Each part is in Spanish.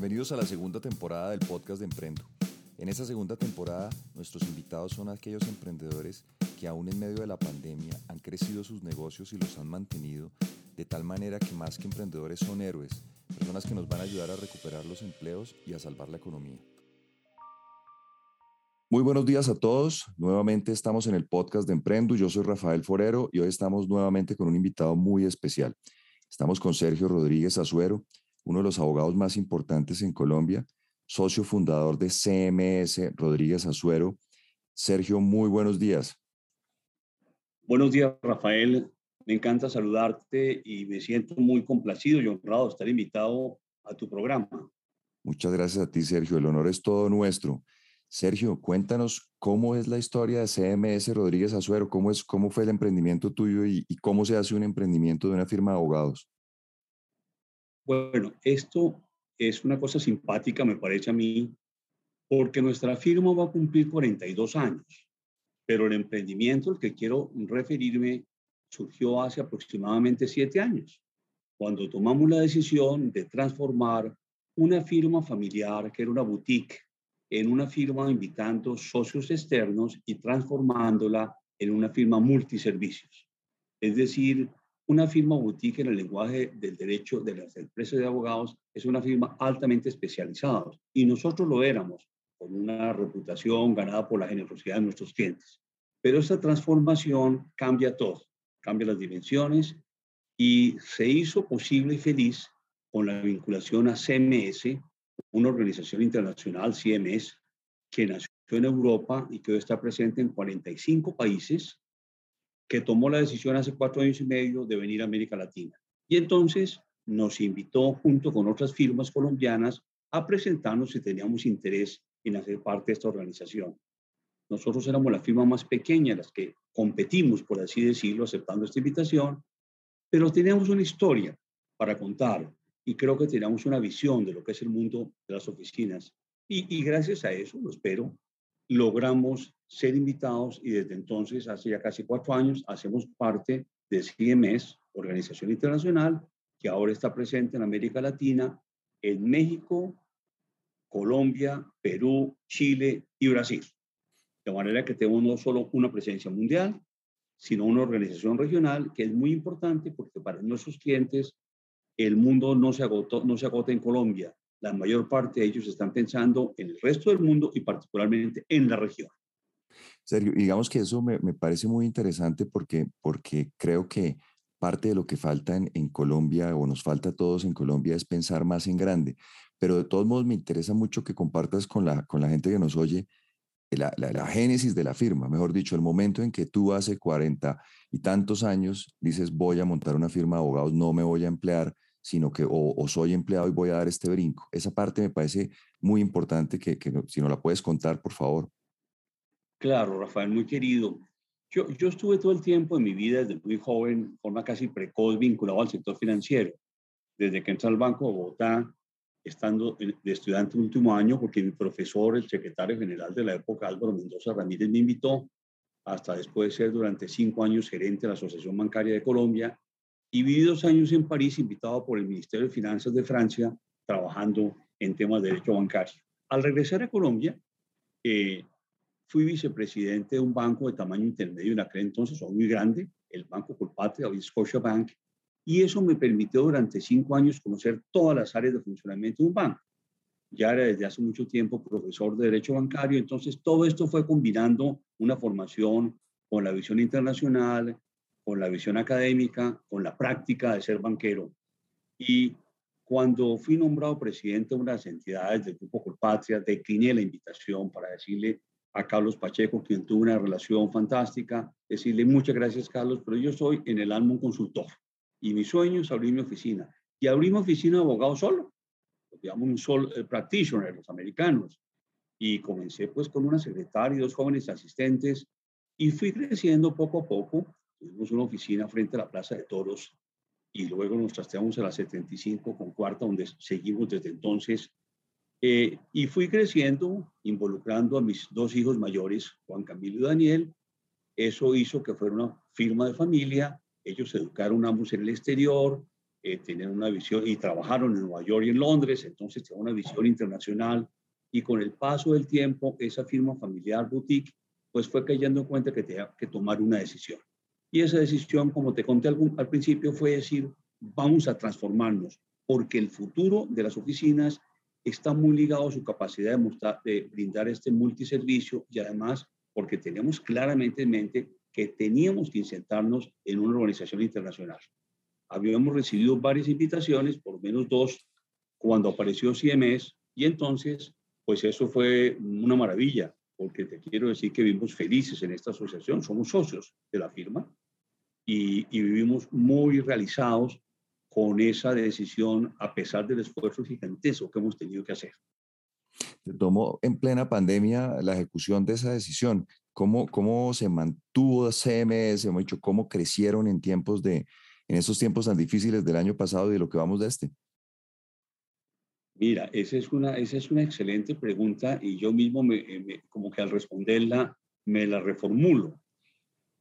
Bienvenidos a la segunda temporada del podcast de Emprendo. En esta segunda temporada, nuestros invitados son aquellos emprendedores que aún en medio de la pandemia han crecido sus negocios y los han mantenido de tal manera que más que emprendedores son héroes, personas que nos van a ayudar a recuperar los empleos y a salvar la economía. Muy buenos días a todos. Nuevamente estamos en el podcast de Emprendo. Yo soy Rafael Forero y hoy estamos nuevamente con un invitado muy especial. Estamos con Sergio Rodríguez Azuero, uno de los abogados más importantes en Colombia, socio fundador de CMS Rodríguez Azuero. Sergio, muy buenos días. Buenos días, Rafael. Me encanta saludarte y me siento muy complacido y honrado de estar invitado a tu programa. Muchas gracias a ti, Sergio. El honor es todo nuestro. Sergio, cuéntanos cómo es la historia de CMS Rodríguez Azuero, cómo, es, cómo fue el emprendimiento tuyo y cómo se hace un emprendimiento de una firma de abogados. Bueno, esto es una cosa simpática, me parece a mí, porque nuestra firma va a cumplir 42 años, pero el emprendimiento al que quiero referirme surgió hace aproximadamente siete años, cuando tomamos la decisión de transformar una firma familiar, que era una boutique, en una firma invitando socios externos y transformándola en una firma multiservicios. Es decir, una firma boutique en el lenguaje del derecho de las empresas de abogados es una firma altamente especializada y nosotros lo éramos con una reputación ganada por la generosidad de nuestros clientes. Pero esta transformación cambia todo, cambia las dimensiones y se hizo posible y feliz con la vinculación a CMS, una organización internacional, CMS, que nació en Europa y que hoy está presente en 45 países que tomó la decisión hace cuatro años y medio de venir a América Latina. Y entonces nos invitó junto con otras firmas colombias a presentarnos si teníamos interés en hacer parte de esta organización. Nosotros éramos la firma más pequeña, las que competimos, por así decirlo, aceptando esta invitación, pero teníamos una historia para contar y creo que teníamos una visión de lo que es el mundo de las oficinas. Y, y gracias a eso, lo espero, logramos ser invitados y desde entonces, hace ya casi cuatro años, hacemos parte de CMS, Organización Internacional, que ahora está presente en América Latina, en México, Colombia, Perú, Chile y Brasil. De manera que tenemos no solo una presencia mundial, sino una organización regional que es muy importante porque para nuestros clientes el mundo no se, agotó, no se agota en Colombia, la mayor parte de ellos están pensando en el resto del mundo y particularmente en la región. Sergio, digamos que eso me, me parece muy interesante porque, porque creo que parte de lo que falta en, en, Colombia o nos falta a todos en Colombia es pensar más en grande. Pero de todos modos me interesa mucho que compartas con la, con la gente que nos oye la, la, la, génesis de la firma, mejor dicho, el momento en que tú hace 40 y tantos años dices voy a montar una firma de abogados, no me voy a emplear, sino que o, soy empleado y voy a dar este brinco. Esa parte me parece muy importante que, que si no la puedes contar, por favor. Claro, Rafael, muy querido. Yo, yo estuve todo el tiempo en mi vida, desde muy joven, forma casi precoz, vinculado al sector financiero. Desde que entré al Banco de Bogotá, estando de estudiante último año, porque mi profesor, el secretario general de la época, Álvaro Mendoza Ramírez, me invitó, hasta después de ser durante cinco años gerente de la Asociación Bancaria de Colombia, y viví dos años en París, invitado por el Ministerio de Finanzas de Francia, trabajando en temas de derecho bancario. Al regresar a Colombia, eh, fui vicepresidente de un banco de tamaño intermedio en aquel entonces, o muy grande, el Banco Colpatria o Scotia Bank, y eso me permitió durante cinco años conocer todas las áreas de funcionamiento de un banco. Ya era desde hace mucho tiempo profesor de Derecho Bancario, entonces todo esto fue combinando una formación con la visión internacional, con la visión académica, con la práctica de ser banquero. Y cuando fui nombrado presidente de unas entidades del Grupo Colpatria, decliné la invitación para decirle a Carlos Pacheco, quien tuvo una relación fantástica, decirle muchas gracias, Carlos, pero yo soy en el alma un consultor y mi sueño es abrir mi oficina. Y abrí mi oficina de abogado solo, digamos un solo eh, practitioner, los americanos. Y comencé pues con una secretaria y dos jóvenes asistentes y fui creciendo poco a poco Tuvimos una oficina frente a la Plaza de Toros y luego nos trasteamos a la 75 con cuarta, donde seguimos desde entonces. Eh, y fui creciendo, involucrando a mis dos hijos mayores, Juan Camilo y Daniel. Eso hizo que fuera una firma de familia. Ellos se educaron ambos en el exterior. eh, tenían una visión y trabajaron en Nueva York y en Londres, entonces tenían una visión internacional y con el paso del tiempo esa firma familiar boutique pues fue cayendo en cuenta que tenía que tomar una decisión. Y esa decisión, como te conté al principio, fue decir, vamos a transformarnos, porque el futuro de las oficinas está muy ligado a su capacidad de, brindar este multiservicio y además porque tenemos claramente en mente que teníamos que insertarnos en una organización internacional. Habíamos recibido varias invitaciones, por menos dos, cuando apareció CMS, y entonces, pues eso fue una maravilla, porque te quiero decir que vivimos felices en esta asociación, somos socios de la firma y, y vivimos muy realizados con esa decisión a pesar del esfuerzo gigantesco que hemos tenido que hacer. Se tomó en plena pandemia la ejecución de esa decisión. ¿Cómo, cómo se mantuvo CMS? Hemos dicho, ¿cómo crecieron en tiempos de, en esos tiempos tan difíciles del año pasado y de lo que vamos de este? Mira, esa es una, esa es una excelente pregunta y yo mismo me, como que al responderla me la reformulo.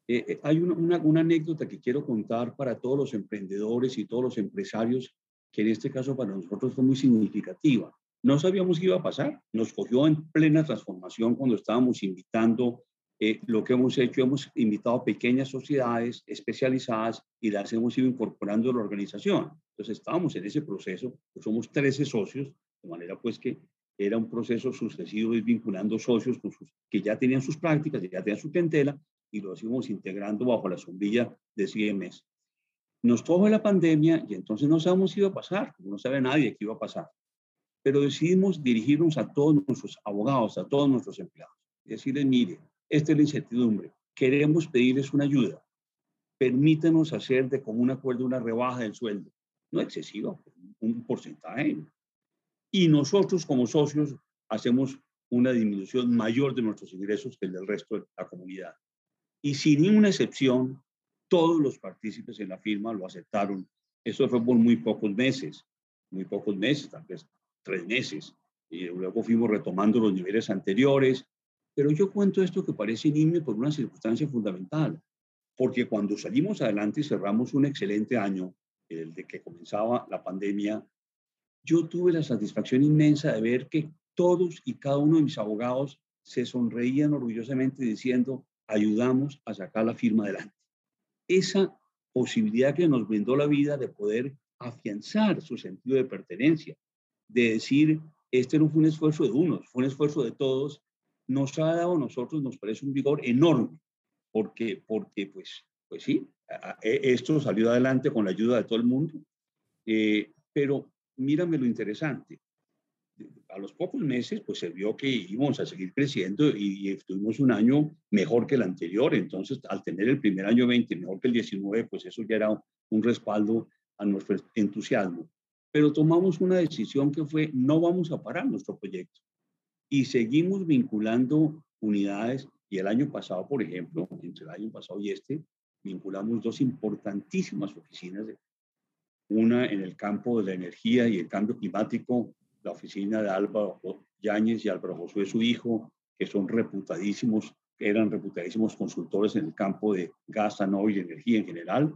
Eh, eh, hay una, una, anécdota que quiero contar para todos los emprendedores y todos los empresarios, que en este caso para nosotros fue muy significativa. No sabíamos qué iba a pasar. Nos cogió en plena transformación cuando estábamos invitando eh, lo que hemos hecho. Hemos invitado pequeñas sociedades especializadas y las hemos ido incorporando a la organización. Entonces estábamos en ese proceso. Pues somos 13 socios, de manera pues que era un proceso sucesivo vinculando socios con sus, que ya tenían sus prácticas, ya tenían su clientela y lo seguimos integrando bajo la sombrilla de CMS. Nos tocó la pandemia y entonces no sabemos qué iba a pasar, no sabe nadie qué iba a pasar. Pero decidimos dirigirnos a todos nuestros abogados, a todos nuestros empleados, y decirles, mire, esta es la incertidumbre, queremos pedirles una ayuda, permítanos hacer de común acuerdo una rebaja del sueldo, no excesiva, un porcentaje. Y nosotros como socios hacemos una disminución mayor de nuestros ingresos que el del resto de la comunidad. Y sin ninguna excepción, todos los partícipes en la firma lo aceptaron. Eso fue por muy pocos meses, muy pocos meses, tal vez tres meses. Y luego fuimos retomando los niveles anteriores. Pero yo cuento esto que parece nimio por una circunstancia fundamental. Porque cuando salimos adelante y cerramos un excelente año, el de que comenzaba la pandemia, yo tuve la satisfacción inmensa de ver que todos y cada uno de mis abogados se sonreían orgullosamente diciendo, ayudamos a sacar la firma adelante. Esa posibilidad que nos brindó la vida de poder afianzar su sentido de pertenencia, de decir, este no fue un esfuerzo de unos, fue un esfuerzo de todos, nos ha dado a nosotros, nos parece un vigor enorme, porque, porque pues, pues sí, e, esto salió adelante con la ayuda de todo el mundo, eh, pero mírame lo interesante, a los pocos meses, pues se vio que íbamos a seguir creciendo y, tuvimos un año mejor que el anterior. Entonces, al tener el primer año 20 mejor que el 19, pues eso ya era un respaldo a nuestro entusiasmo. Pero tomamos una decisión que fue, no vamos a parar nuestro proyecto. Y seguimos vinculando unidades. Y el año pasado, por ejemplo, entre el año pasado y este, vinculamos dos importantísimas oficinas, una en el campo de la energía y el cambio climático la oficina de Álvaro Yáñez y Álvaro Josué, su hijo, que son reputadísimos, eran reputadísimos consultores en el campo de gas, y energía en general,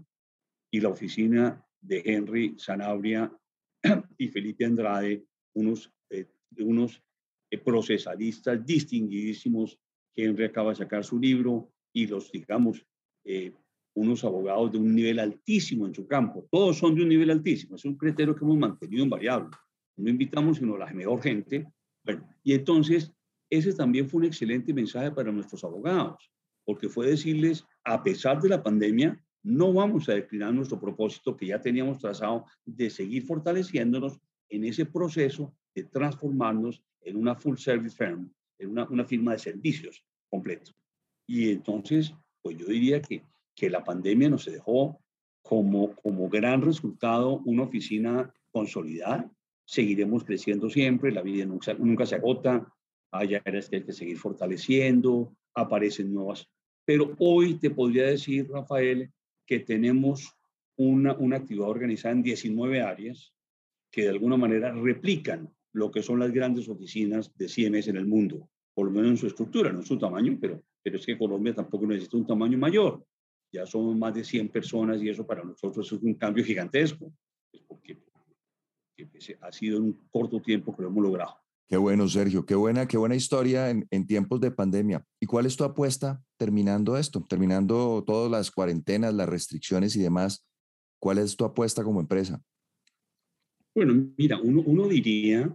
y la oficina de Henry Sanabria y Felipe Andrade, unos, eh, unos procesalistas distinguidísimos. Henry acaba de sacar su libro y los, digamos, eh, unos abogados de un nivel altísimo en su campo. Todos son de un nivel altísimo. Es un criterio que hemos mantenido invariable no invitamos sino la mejor gente. Bueno, y entonces ese también fue un excelente mensaje para nuestros abogados, porque fue decirles, a pesar de la pandemia, no vamos a declinar nuestro propósito que ya teníamos trazado de seguir fortaleciéndonos en ese proceso de transformarnos en una full service firm, en una, una firma de servicios completo. Y entonces, pues yo diría que, que la pandemia nos dejó como, como gran resultado una oficina consolidada, seguiremos creciendo siempre, la vida nunca, nunca se agota, hay áreas que hay que seguir fortaleciendo, aparecen nuevas. Pero hoy te podría decir, Rafael, que tenemos una, una actividad organizada en 19 áreas que de alguna manera replican lo que son las grandes oficinas de CMS en el mundo, por lo menos en su estructura, no en su tamaño, pero, pero es que Colombia tampoco necesita un tamaño mayor. Ya somos más de 100 personas y eso para nosotros es un cambio gigantesco. ha sido en un corto tiempo que lo hemos logrado. Qué bueno, Sergio, qué buena, qué buena historia en, en, tiempos de pandemia. ¿Y cuál es tu apuesta terminando esto, terminando todas las cuarentenas, las restricciones y demás? ¿Cuál es tu apuesta como empresa? Bueno, mira, uno, uno diría,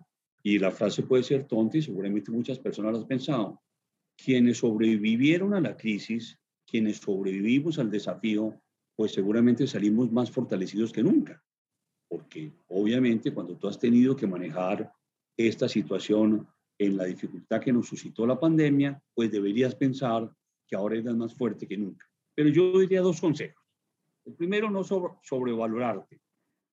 y la frase puede ser tonta y seguramente muchas personas lo han pensado, quienes sobrevivieron a la crisis, quienes sobrevivimos al desafío, pues seguramente salimos más fortalecidos que nunca. Porque obviamente cuando tú has tenido que manejar esta situación en la dificultad que nos suscitó la pandemia, pues deberías pensar que ahora eres más fuerte que nunca. Pero yo diría dos consejos. El primero, no sobrevalorarte.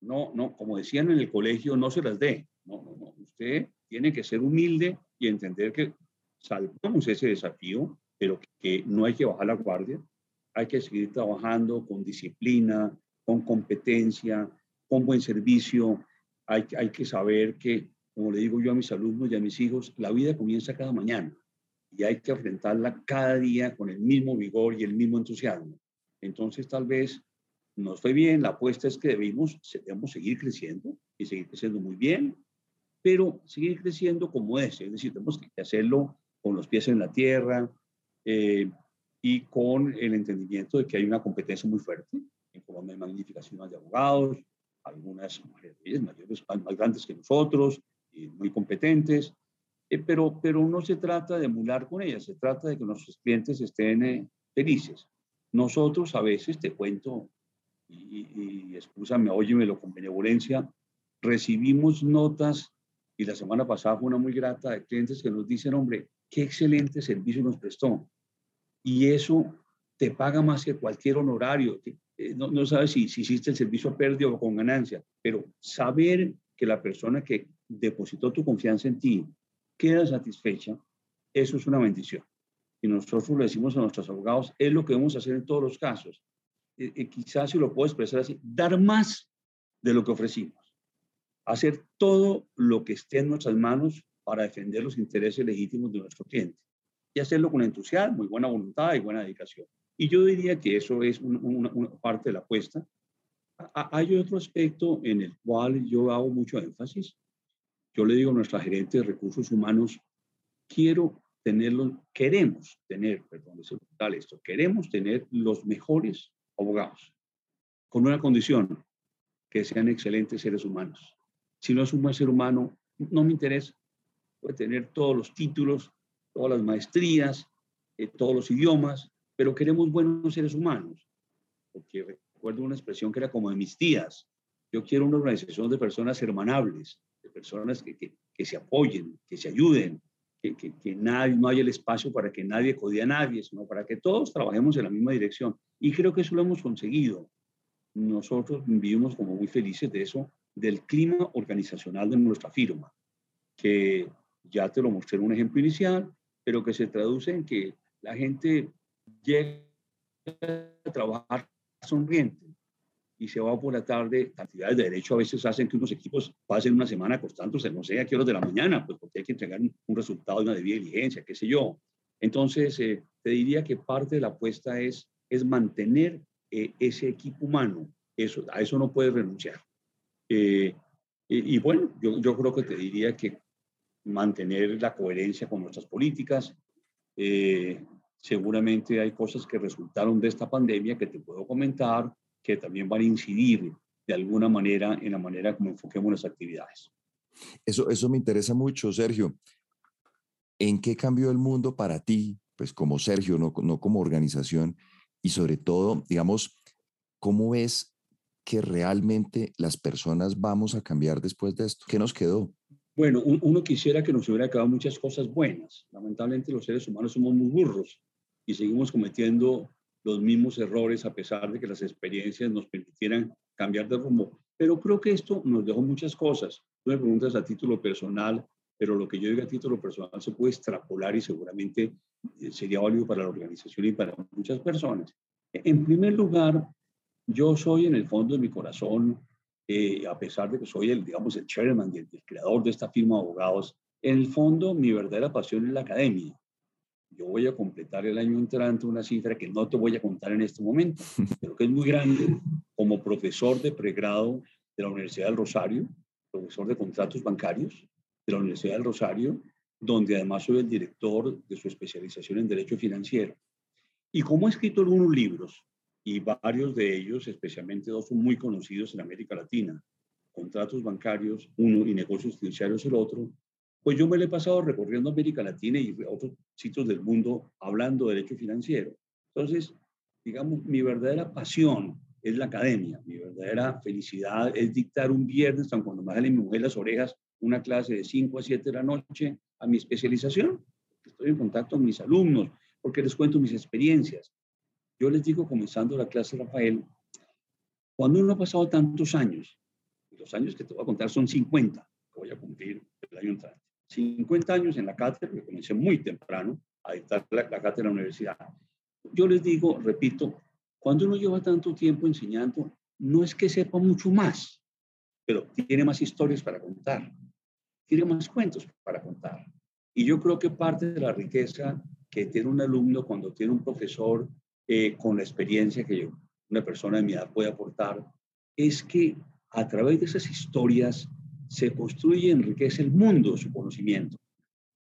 No, no, como decían en el colegio, no se las dé. No, no, no. Usted tiene que ser humilde y entender que salvamos ese desafío, pero que no hay que bajar la guardia. Hay que seguir trabajando con disciplina, con competencia, con buen servicio. Hay, hay que saber que como le digo yo a mis alumnos y a mis hijos, la vida comienza cada mañana y hay que enfrentarla cada día con el mismo vigor y el mismo entusiasmo. Entonces, tal vez nos fue bien, la apuesta es que debemos, debemos seguir creciendo y seguir creciendo muy bien, pero seguir creciendo como es, es decir, tenemos que hacerlo con los pies en la tierra eh, y con el entendimiento de que hay una competencia muy fuerte. En Colombia hay magníficas firmas de abogados, algunas mayores, mayores, más grandes que nosotros, muy competentes, eh, pero, pero no se trata de emular con ellas, se trata de que nuestros clientes estén eh, felices. Nosotros a veces, te cuento, y, y, y excúsame, óyemelo con benevolencia, recibimos notas, y la semana pasada fue una muy grata, de clientes que nos dicen, hombre, qué excelente servicio nos prestó. Y eso te paga más que cualquier honorario. Eh, no, sabes si, si hiciste el servicio a o con ganancia, pero saber que la persona que depositó tu confianza en ti queda satisfecha, eso es una bendición. Y nosotros le decimos a nuestros abogados, es lo que debemos hacer en todos los casos. Eh, eh, quizás si lo puedo expresar así, dar más de lo que ofrecimos. Hacer todo lo que esté en nuestras manos para defender los intereses legítimos de nuestro cliente. Y hacerlo con entusiasmo y buena voluntad y buena dedicación. Y yo diría que eso es una, parte de la apuesta. Hay otro aspecto en el cual yo hago mucho énfasis yo le digo a nuestra gerente de recursos humanos, quiero tenerlos, queremos tener, perdón, es esto, queremos tener los mejores abogados, con una condición, que sean excelentes seres humanos. Si no es un buen ser humano, no me interesa. Puede tener todos los títulos, todas las maestrías, eh, todos los idiomas, pero queremos buenos seres humanos. Porque recuerdo una expresión que era como de mis tías. Yo quiero una organización de personas hermanables, personas que, que, se apoyen, que se ayuden, que, que, nadie, no haya el espacio para que nadie codie a nadie, sino para que todos trabajemos en la misma dirección. Y creo que eso lo hemos conseguido. Nosotros vivimos como muy felices de eso, del clima organizacional de nuestra firma, que ya te lo mostré en un ejemplo inicial, pero que se traduce en que la gente llega a trabajar sonriente, y se va por la tarde, cantidades de derecho a veces hacen que unos equipos pasen una semana acostándose, no sé a qué horas de la mañana, pues porque hay que entregar un resultado de una debida diligencia, qué sé yo. Entonces, eh, te diría que parte de la apuesta es, es mantener eh, ese equipo humano, eso, a eso no puedes renunciar. Eh, y, y, bueno, yo, yo creo que te diría que mantener la coherencia con nuestras políticas. seguramente hay cosas que resultaron de esta pandemia que te puedo comentar, que también van a incidir de alguna manera en la manera como enfoquemos las actividades. Eso, eso me interesa mucho, Sergio. ¿En qué cambió el mundo para ti, pues como Sergio, no, no como organización? Y sobre todo, digamos, ¿cómo ves que realmente las personas vamos a cambiar después de esto? ¿Qué nos quedó? Bueno, uno quisiera que nos hubiera quedado muchas cosas buenas. Lamentablemente los seres humanos somos muy burros y seguimos cometiendo los mismos errores a pesar de que las experiencias nos permitieran cambiar de rumbo. Pero creo que esto nos dejó muchas cosas. Tú me preguntas a título personal, pero lo que yo diga a título personal se puede extrapolar y seguramente eh, sería válido para la organización y para muchas personas. En primer lugar, yo soy en el fondo de mi corazón, eh, a pesar de que soy el, digamos, el chairman el, el creador de esta firma de abogados, en el fondo mi verdadera pasión es la academia yo voy a completar el año entrante una cifra que no te voy a contar en este momento, pero que es muy grande como profesor de pregrado de la Universidad del Rosario. profesor de contratos bancarios de la Universidad del Rosario, donde además soy el director de su especialización en Derecho Financiero. Y como he escrito algunos libros, y varios de ellos, especialmente dos, son muy conocidos en América Latina, contratos bancarios, uno, y negocios financieros el otro, pues yo me lo he pasado recorriendo América Latina y otros sitios del mundo hablando de derecho financiero. Entonces, digamos, mi verdadera pasión es la academia, mi verdadera felicidad es dictar un viernes, cuando me salen mi las orejas, una clase de 5 a 7 de la noche a mi especialización. Estoy en contacto con mis alumnos porque les cuento mis experiencias. Yo les digo, comenzando la clase, Rafael, cuando uno ha pasado tantos años, los años que te voy a contar son 50, que voy a cumplir el año entrante, 50 años en la cátedra, que comencé muy temprano a dictar la, la cátedra en la universidad. Yo les digo, repito, cuando uno lleva tanto tiempo enseñando, no es que sepa mucho más, pero tiene más historias para contar, tiene más cuentos para contar. Y yo creo que parte de la riqueza que tiene un alumno cuando tiene un profesor eh, con la experiencia que yo, una persona de mi edad puede aportar, es que a través de esas historias se construye y enriquece el mundo su conocimiento.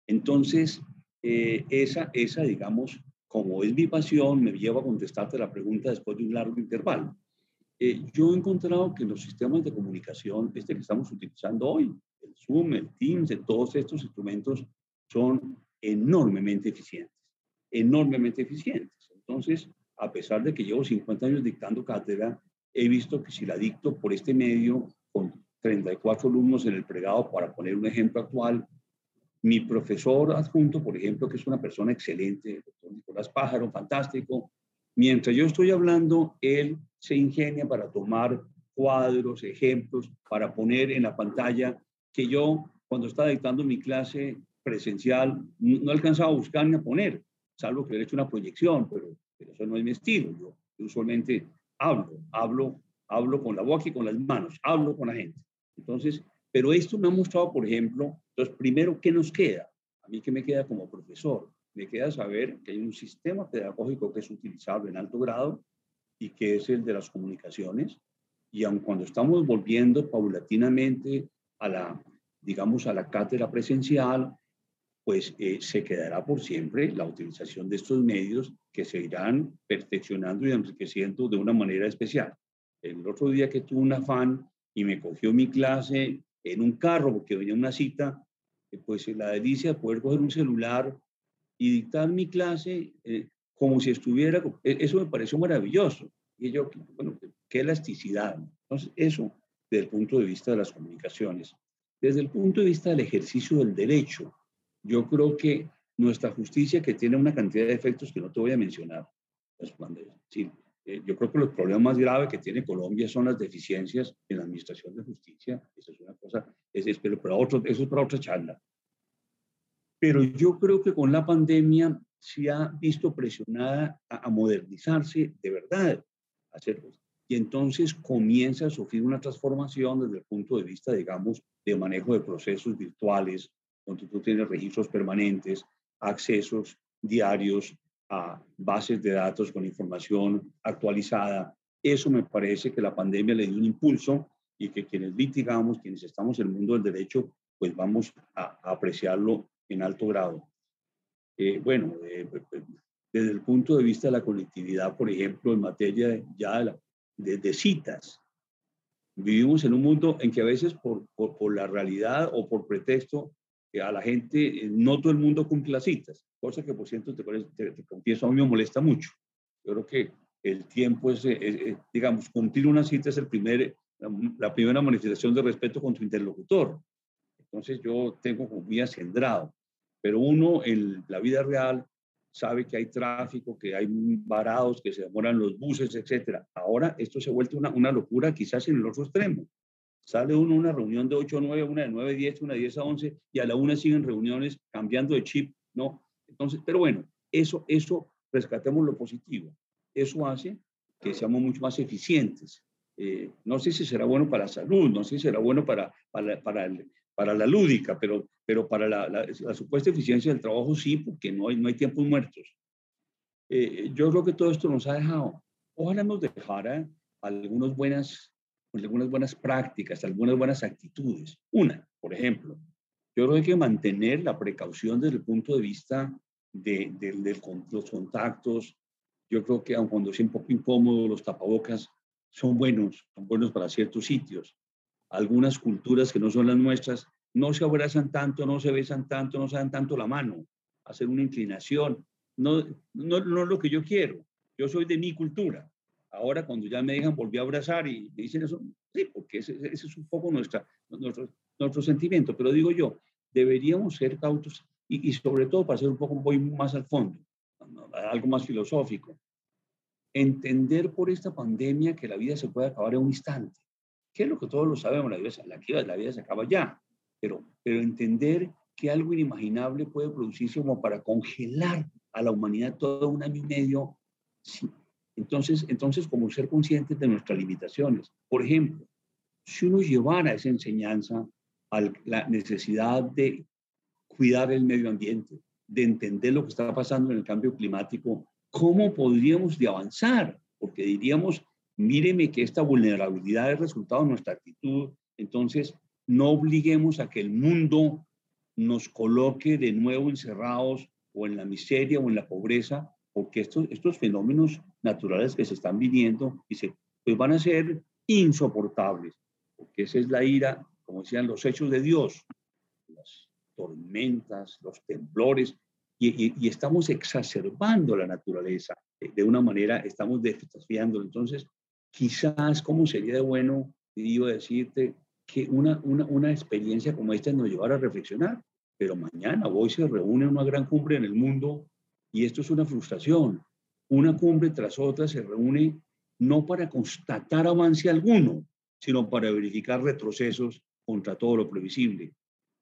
Entonces, eh, esa, esa, digamos, como es mi pasión, me lleva a contestarte la pregunta después de un largo intervalo. Eh, yo he encontrado que los sistemas de comunicación, este que estamos utilizando hoy, el Zoom, el Teams, todos estos instrumentos son enormemente eficientes, enormemente eficientes. Entonces, a pesar de que llevo 50 años dictando cátedra, he visto que si la dicto por este medio, con 34 alumnos en el pregado, para poner un ejemplo actual, mi profesor adjunto, por ejemplo, que es una persona excelente, el doctor Nicolás Pájaro, fantástico, mientras yo estoy hablando, él se ingenia para tomar cuadros, ejemplos, para poner en la pantalla que yo, cuando estaba dictando mi clase presencial, no alcanzaba a buscar ni a poner, salvo que le he hecho una proyección, pero, pero eso no es mi estilo. Yo, yo usualmente hablo, hablo, hablo con la boca y con las manos, hablo con la gente. Entonces, pero esto me ha mostrado, por ejemplo, entonces, primero, ¿qué nos queda? A mí, ¿qué me queda como profesor? Me queda saber que hay un sistema pedagógico que es utilizable en alto grado y que es el de las comunicaciones. Y aun cuando estamos volviendo paulatinamente a la, digamos, a la cátedra presencial, pues eh, se quedará por siempre la utilización de estos medios que se irán perfeccionando y enriqueciendo de una manera especial. El otro día que tuve un afán y me cogió mi clase en un carro porque venía una cita, eh, pues la delicia de poder coger un celular y dictar mi clase eh, como si estuviera, e, eso me pareció maravilloso. Y yo, bueno, qué elasticidad. Entonces, eso desde el punto de vista de las comunicaciones. Desde el punto de vista del ejercicio del derecho, yo creo que nuestra justicia, que tiene una cantidad de efectos que no te voy a mencionar, pues, sí, eh, yo creo que los problemas más graves que tiene Colombia son las deficiencias en la administración de justicia. Eso es una cosa, es, pero para otro, eso es para otra charla. Pero yo creo que con la pandemia se ha visto presionada a, modernizarse de verdad, a y entonces comienza a sufrir una transformación desde el punto de vista, digamos, de manejo de procesos virtuales, donde tú tienes registros permanentes, accesos diarios a bases de datos con información actualizada. Eso me parece que la pandemia le dio un impulso y que quienes litigamos, quienes estamos en el mundo del derecho, pues vamos a, apreciarlo en alto grado. Eh, bueno, eh, desde el punto de vista de la colectividad, por ejemplo, en materia ya de, de, citas, vivimos en un mundo en que a veces por, por, por la realidad o por pretexto a la gente, eh, no todo el mundo cumple las citas, cosa que por cierto, te, te, confieso, a mí me molesta mucho. Yo creo que el tiempo es, digamos, cumplir una cita es el primer, la primera manifestación de respeto con tu interlocutor. Entonces yo tengo muy acendrado, pero uno en la vida real sabe que hay tráfico, que hay varados, que se demoran los buses, etcétera. Ahora esto se ha vuelto una, una locura quizás en el otro extremo. Sale uno a una reunión de 8 a 9, una de 9 a 10, una de 10 a 11, y a la una siguen reuniones cambiando de chip, ¿no? Entonces, pero bueno, eso, eso, rescatemos lo positivo. Eso hace que seamos mucho más eficientes. Eh, no sé si será bueno para la salud, no sé si será bueno para, para, para, para la lúdica, pero, pero para la, la, supuesta eficiencia del trabajo sí, porque no hay, no hay tiempos muertos. Eh, yo creo que todo esto nos ha dejado, ojalá nos dejara algunas buenas con algunas buenas prácticas, algunas buenas actitudes. Una, por ejemplo, yo creo que hay que mantener la precaución desde el punto de vista de, los contactos. Yo creo que aun cuando sea un poco incómodo, los tapabocas son buenos, son buenos para ciertos sitios. Algunas culturas que no son las nuestras no se abrazan tanto, no se besan tanto, no se dan tanto la mano, hacer una inclinación. No, no, no es lo que yo quiero. Yo soy de mi cultura. Ahora cuando ya me dejan, volví a abrazar y me dicen eso, sí, porque ese, ese es un poco nuestra, nuestro, nuestro sentimiento. Pero digo yo, deberíamos ser cautos y, sobre todo para ser un poco voy más al fondo, algo más filosófico. Entender por esta pandemia que la vida se puede acabar en un instante. ¿Qué es lo que todos lo sabemos? La vida, la la vida se acaba ya. Pero, pero entender que algo inimaginable puede producirse como para congelar a la humanidad todo un año y medio. Entonces, entonces, como ser conscientes de nuestras limitaciones. Por ejemplo, si uno llevara esa enseñanza a la necesidad de cuidar el medio ambiente, de entender lo que está pasando en el cambio climático, ¿cómo podríamos de avanzar? Porque diríamos, míreme que esta vulnerabilidad es resultado de nuestra actitud, entonces no obliguemos a que el mundo nos coloque de nuevo encerrados o en la miseria o en la pobreza, porque estos, estos fenómenos naturales que se están viviendo y se, pues van a ser insoportables, porque esa es la ira, como decían los hechos de Dios, las tormentas, los temblores, y, estamos exacerbando la naturaleza de una manera, estamos desafiando. Entonces, quizás, ¿cómo sería de bueno, digo, decirte que una, una, una experiencia como esta nos llevara a reflexionar? Pero mañana hoy se reúne una gran cumbre en el mundo y esto es una frustración. Una cumbre tras otra se reúne no para constatar avance alguno, sino para verificar retrocesos contra todo lo previsible.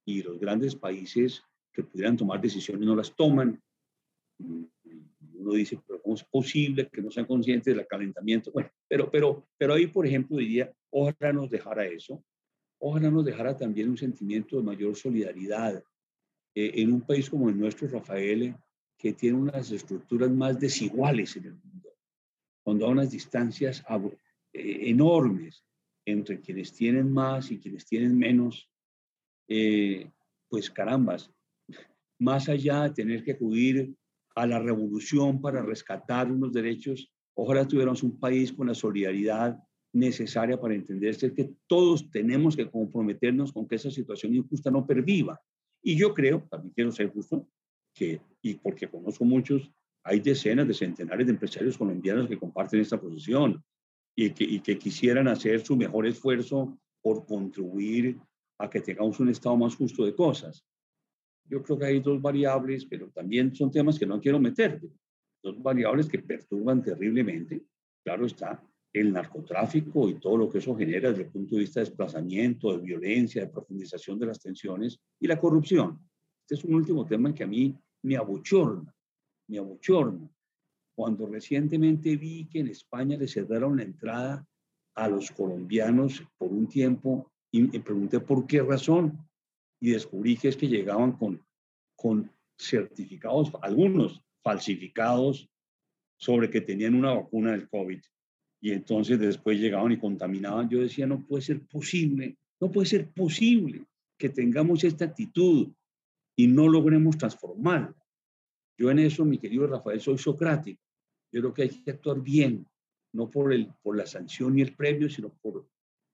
Y los grandes países que pudieran tomar decisiones no las toman. Uno dice, pero ¿cómo es posible que no sean conscientes del calentamiento? Bueno, pero, pero, pero ahí, por ejemplo, diría, ojalá nos dejara eso, ojalá nos dejara también un sentimiento de mayor solidaridad. Eh, en un país como el nuestro, Rafael, que tiene unas estructuras más desiguales en el mundo, cuando hay unas distancias eh, enormes entre quienes tienen más y quienes tienen menos, eh, pues carambas, más allá de tener que acudir a la revolución para rescatar unos derechos, ojalá tuviéramos un país con la solidaridad necesaria para entenderse que todos tenemos que comprometernos con que esa situación injusta no perviva. Y yo creo, también quiero ser justo, que, y porque conozco muchos, hay decenas de centenares de empresarios colombianos que comparten esta posición y que, y que quisieran hacer su mejor esfuerzo por contribuir a que tengamos un estado más justo de cosas. Yo creo que hay dos variables, pero también son temas que no quiero meter. Dos variables que perturban terriblemente. Claro está, el narcotráfico y todo lo que eso genera desde el punto de vista de desplazamiento, de violencia, de profundización de las tensiones y la corrupción. Este es un último tema que a mí me abochorna, me abochorna. Cuando recientemente vi que en España le cerraron la entrada a los colombianos por un tiempo y me pregunté por qué razón y descubrí que es que llegaban con, con certificados, algunos falsificados sobre que tenían una vacuna del COVID y entonces después llegaban y contaminaban. Yo decía, no puede ser posible, no puede ser posible que tengamos esta actitud y no logremos transformarla. Yo en eso, mi querido Rafael, soy socrático. Yo creo que hay que actuar bien, no por, el, por la sanción y el premio, sino por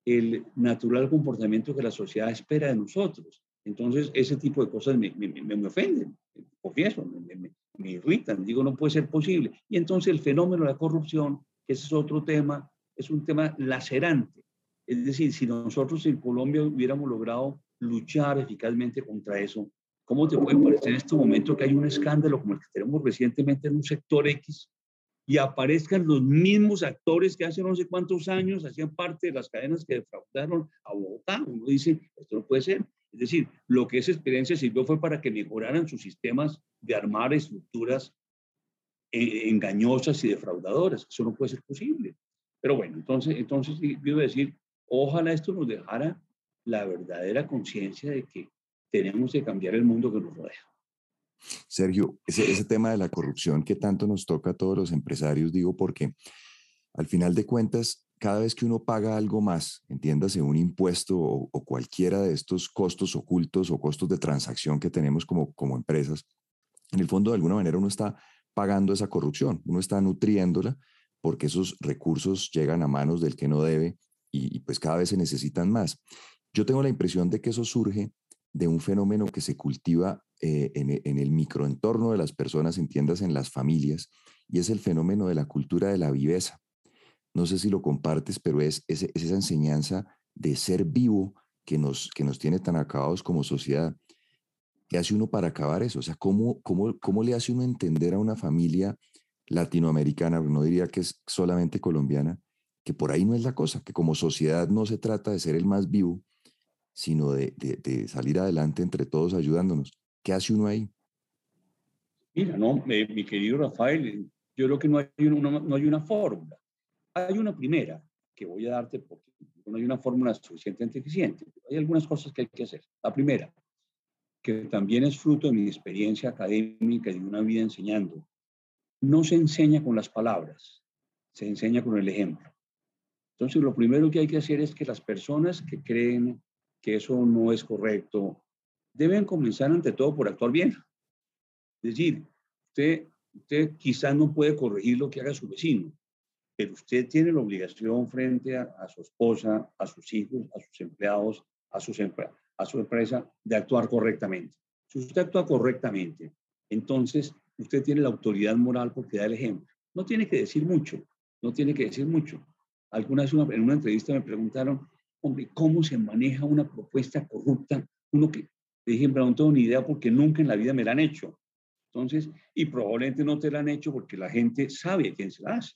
el natural comportamiento que la sociedad espera de nosotros. Entonces, ese tipo de cosas me, me, me ofenden, confieso, me, me, irritan. Digo, no puede ser posible. Y entonces el fenómeno de la corrupción, que ese es otro tema, es un tema lacerante. Es decir, si nosotros en Colombia hubiéramos logrado luchar eficazmente contra eso, ¿cómo te puede parecer en este momento que hay un escándalo como el que tenemos recientemente en un sector X y aparezcan los mismos actores que hace no sé cuántos años hacían parte de las cadenas que defraudaron a Bogotá. Uno dice, esto no puede ser. Es decir, lo que esa experiencia sirvió fue para que mejoraran sus sistemas de armar estructuras eh, engañosas y defraudadoras. Eso no puede ser posible. Pero bueno, entonces, entonces quiero decir, ojalá esto nos dejara la verdadera conciencia de que tenemos que cambiar el mundo que nos rodea. Sergio, ese, tema de la corrupción que tanto nos toca a todos los empresarios, digo, porque al final de cuentas, cada vez que uno paga algo más, entiéndase un impuesto o, cualquiera de estos costos ocultos o costos de transacción que tenemos como, como empresas, en el fondo de alguna manera uno está pagando esa corrupción, uno está nutriéndola porque esos recursos llegan a manos del que no debe y, pues cada vez se necesitan más. Yo tengo la impresión de que eso surge de un fenómeno que se cultiva eh, en, en, el microentorno de las personas, entiendas, en las familias, y es el fenómeno de la cultura de la viveza. No sé si lo compartes, pero es, es, es esa enseñanza de ser vivo que nos, que nos tiene tan acabados como sociedad. ¿Qué hace uno para acabar eso? O sea, ¿cómo, cómo, cómo le hace uno entender a una familia latinoamericana, no diría que es solamente colombiana, que por ahí no es la cosa, que como sociedad no se trata de ser el más vivo, sino de, de, salir adelante entre todos ayudándonos. ¿Qué hace uno ahí? Mira, no, mi querido Rafael, yo creo que no hay, una, no hay una fórmula. Hay una primera que voy a darte porque no hay una fórmula suficientemente eficiente. Hay algunas cosas que hay que hacer. La primera, que también es fruto de mi experiencia académica y de una vida enseñando, no se enseña con las palabras, se enseña con el ejemplo. Entonces, lo primero que hay que hacer es que las personas que creen que eso no es correcto, deben comenzar ante todo por actuar bien. Es decir, usted, usted quizás no puede corregir lo que haga su vecino, pero usted tiene la obligación frente a, su esposa, a sus hijos, a sus empleados, a, sus a su empresa, de actuar correctamente. Si usted actúa correctamente, entonces usted tiene la autoridad moral porque da el ejemplo. No tiene que decir mucho, no tiene que decir mucho. Algunas en una entrevista me preguntaron, hombre, ¿cómo se maneja una propuesta corrupta? Uno que, dije, no tengo ni idea porque nunca en la vida me la han hecho. Entonces, y probablemente no te la han hecho porque la gente sabe quién se la hace.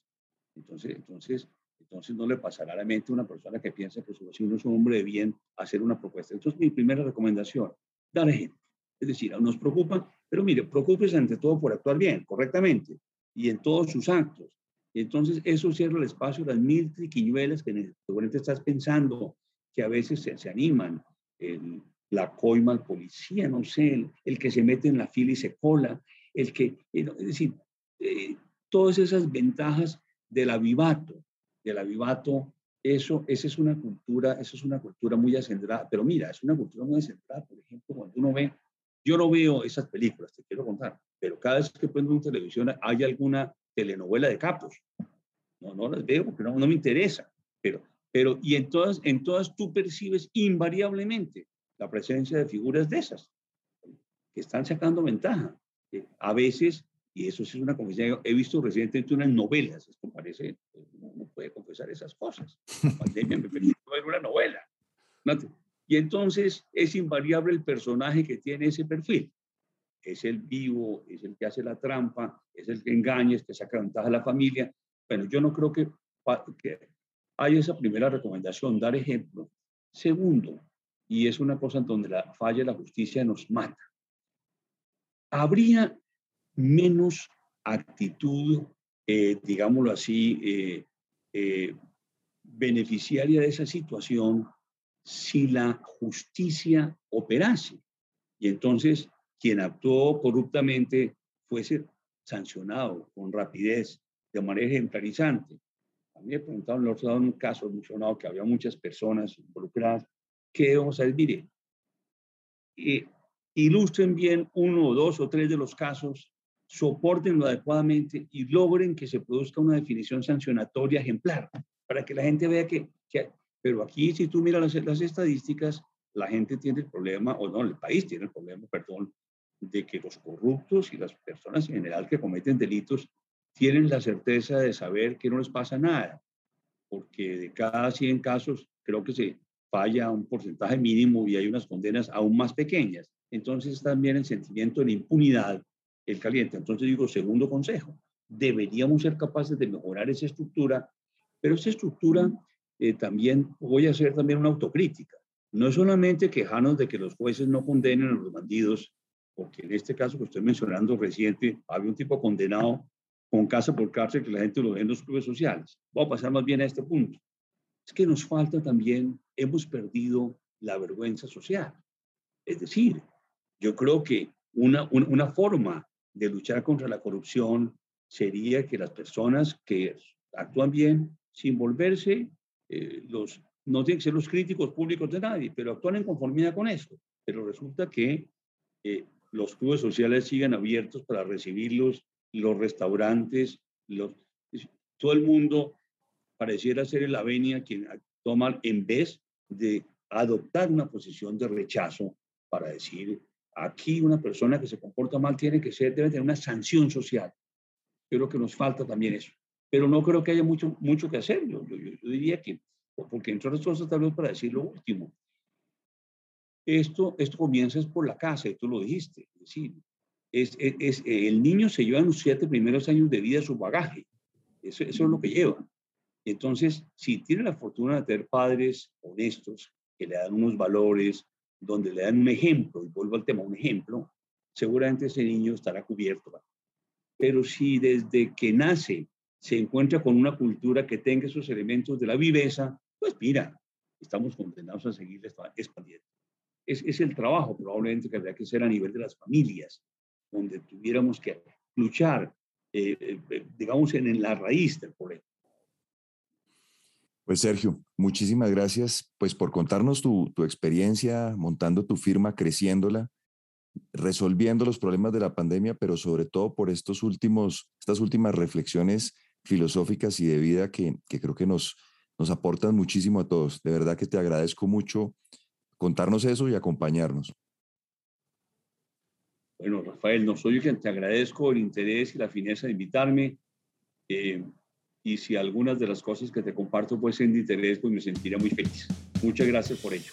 Entonces, entonces, entonces no le pasará a la mente a una persona que piensa que su vecino es un hombre de bien hacer una propuesta. Entonces, mi primera recomendación, dar ejemplo. Es decir, nos preocupa, pero mire, preocúpese ante todo por actuar bien, correctamente, y en todos sus actos. Entonces eso cierra el espacio las mil triquiñuelas que seguramente estás pensando, que a veces se, se animan. El, la coima al policía, no sé, el, que se mete en la fila y se cola, el que, eh, es decir, eh, todas esas ventajas del avivato, del avivato, eso, esa es una cultura, eso es una cultura muy acendrada, pero mira, es una cultura muy acendrada, por ejemplo, cuando uno ve, yo no veo esas películas, te quiero contar, pero cada vez que prendo una televisión hay alguna telenovela de capos. No, no las veo porque no, no me interesa. Pero, pero, y en todas, en todas tú percibes invariablemente la presencia de figuras de esas, que están sacando ventaja. A veces, y eso es una confesión, he visto recientemente unas novelas, esto parece, no puede confesar esas cosas. La pandemia me permitió ver una novela. Y entonces es invariable el personaje que tiene ese perfil es el vivo, es el que hace la trampa, es el que engaña, es que saca ventaja a la familia. Bueno, yo no creo que, que hay esa primera recomendación, dar ejemplo. Segundo, y es una cosa en donde la falla de la justicia nos mata, habría menos actitud, eh, digámoslo así, eh, eh, beneficiaria de esa situación si la justicia operase. Y entonces quien actuó corruptamente fuese sancionado con rapidez, de manera ejemplarizante. A mí me preguntaron en un caso mencionado que había muchas personas involucradas. ¿Qué debemos hacer? Mire, ilustren bien uno dos o tres de los casos, soportenlo adecuadamente y logren que se produzca una definición sancionatoria ejemplar para que la gente vea que, que pero aquí si tú miras las, las estadísticas, la gente tiene el problema, o no, el país tiene el problema, perdón, de que los corruptos y las personas en general que cometen delitos tienen la certeza de saber que no les pasa nada, porque de cada 100 casos creo que se falla un porcentaje mínimo y hay unas condenas aún más pequeñas. Entonces también el sentimiento de impunidad, el caliente. Entonces digo, segundo consejo, deberíamos ser capaces de mejorar esa estructura, pero esa estructura eh, también voy a hacer también una autocrítica. No es solamente quejarnos de que los jueces no condenen a los bandidos porque en este caso que estoy mencionando reciente, había un tipo condenado con casa por cárcel que la gente lo ve en los clubes sociales. Voy a pasar más bien a este punto. Es que nos falta también, hemos perdido la vergüenza social. Es decir, yo creo que una, una, forma de luchar contra la corrupción sería que las personas que actúan bien sin volverse eh, los, no tienen que ser los críticos públicos de nadie, pero actúan en conformidad con eso. Pero resulta que eh, los clubes sociales siguen abiertos para recibirlos, los restaurantes, los, todo el mundo pareciera ser el avenia quien toma en vez de adoptar una posición de rechazo para decir, aquí una persona que se comporta mal tiene que ser, debe tener una sanción social. creo que nos falta también eso. Pero no creo que haya mucho, mucho que hacer. Yo, yo, yo diría que, porque entre otras cosas, tal vez para decir lo último, esto, esto comienza es por la casa, y tú lo dijiste. Es decir, es, es, el niño se lleva en los siete primeros años de vida su bagaje. Eso, eso es lo que lleva. Entonces, si tiene la fortuna de tener padres honestos, que le dan unos valores, donde le dan un ejemplo, y vuelvo al tema, un ejemplo, seguramente ese niño estará cubierto. Pero si desde que nace se encuentra con una cultura que tenga esos elementos de la viveza, pues mira, estamos condenados a seguir expandiendo. Es, es el trabajo probablemente que habría que hacer a nivel de las familias, donde tuviéramos que luchar, eh, eh, digamos, en, en la raíz del problema. Pues Sergio, muchísimas gracias pues por contarnos tu, experiencia montando tu firma, creciéndola, resolviendo los problemas de la pandemia, pero sobre todo por estos últimos, estas últimas reflexiones filosóficas y de vida que, creo que nos, nos aportan muchísimo a todos. De verdad que te agradezco mucho contarnos eso y acompañarnos. Bueno, Rafael, no soy yo quien te agradezco el interés y la fineza de invitarme. Eh, y si algunas de las cosas que te comparto pueden ser de interés, pues me sentiría muy feliz. Muchas gracias por ello.